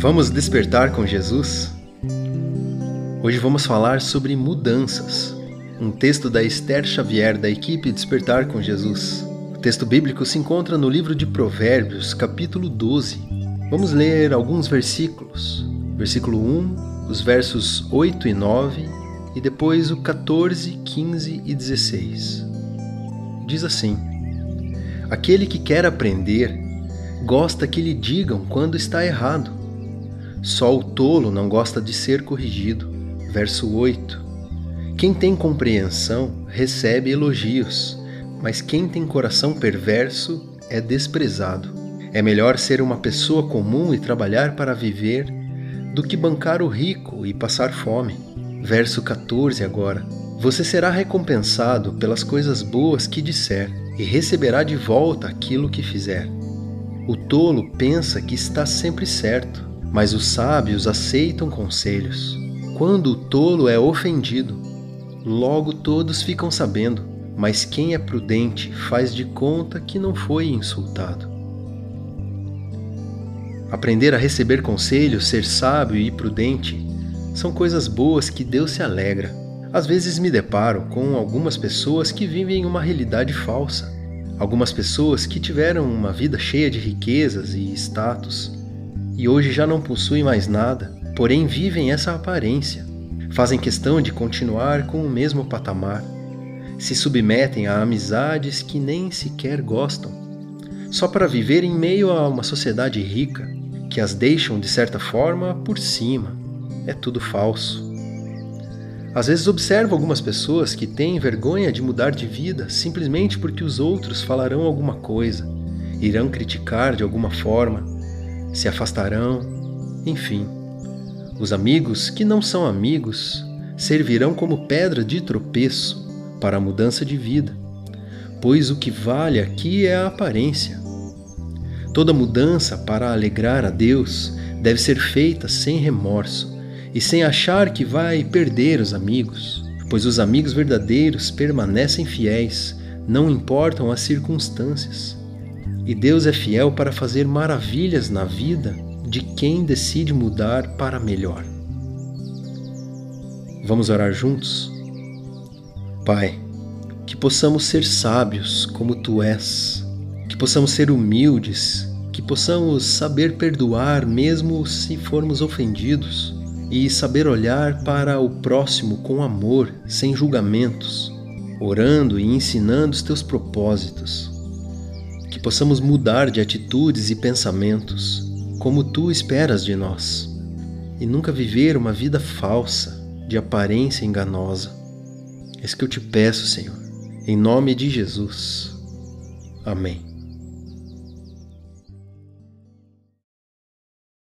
Vamos despertar com Jesus? Hoje vamos falar sobre mudanças. Um texto da Esther Xavier da equipe Despertar com Jesus. O texto bíblico se encontra no livro de Provérbios, capítulo 12. Vamos ler alguns versículos. Versículo 1, os versos 8 e 9 e depois o 14, 15 e 16. Diz assim: Aquele que quer aprender gosta que lhe digam quando está errado. Só o tolo não gosta de ser corrigido. Verso 8. Quem tem compreensão recebe elogios, mas quem tem coração perverso é desprezado. É melhor ser uma pessoa comum e trabalhar para viver do que bancar o rico e passar fome. Verso 14 agora. Você será recompensado pelas coisas boas que disser e receberá de volta aquilo que fizer. O tolo pensa que está sempre certo, mas os sábios aceitam conselhos. Quando o tolo é ofendido, logo todos ficam sabendo, mas quem é prudente faz de conta que não foi insultado. Aprender a receber conselhos, ser sábio e prudente são coisas boas que Deus se alegra. Às vezes me deparo com algumas pessoas que vivem uma realidade falsa Algumas pessoas que tiveram uma vida cheia de riquezas e status e hoje já não possuem mais nada, porém vivem essa aparência. Fazem questão de continuar com o mesmo patamar. Se submetem a amizades que nem sequer gostam, só para viver em meio a uma sociedade rica que as deixam de certa forma por cima. É tudo falso. Às vezes observo algumas pessoas que têm vergonha de mudar de vida simplesmente porque os outros falarão alguma coisa, irão criticar de alguma forma, se afastarão, enfim. Os amigos que não são amigos servirão como pedra de tropeço para a mudança de vida, pois o que vale aqui é a aparência. Toda mudança para alegrar a Deus deve ser feita sem remorso e sem achar que vai perder os amigos, pois os amigos verdadeiros permanecem fiéis, não importam as circunstâncias. E Deus é fiel para fazer maravilhas na vida de quem decide mudar para melhor. Vamos orar juntos? Pai, que possamos ser sábios como tu és, que possamos ser humildes, que possamos saber perdoar mesmo se formos ofendidos e saber olhar para o próximo com amor, sem julgamentos, orando e ensinando os teus propósitos. Possamos mudar de atitudes e pensamentos, como tu esperas de nós, e nunca viver uma vida falsa, de aparência enganosa. É isso que eu te peço, Senhor, em nome de Jesus. Amém.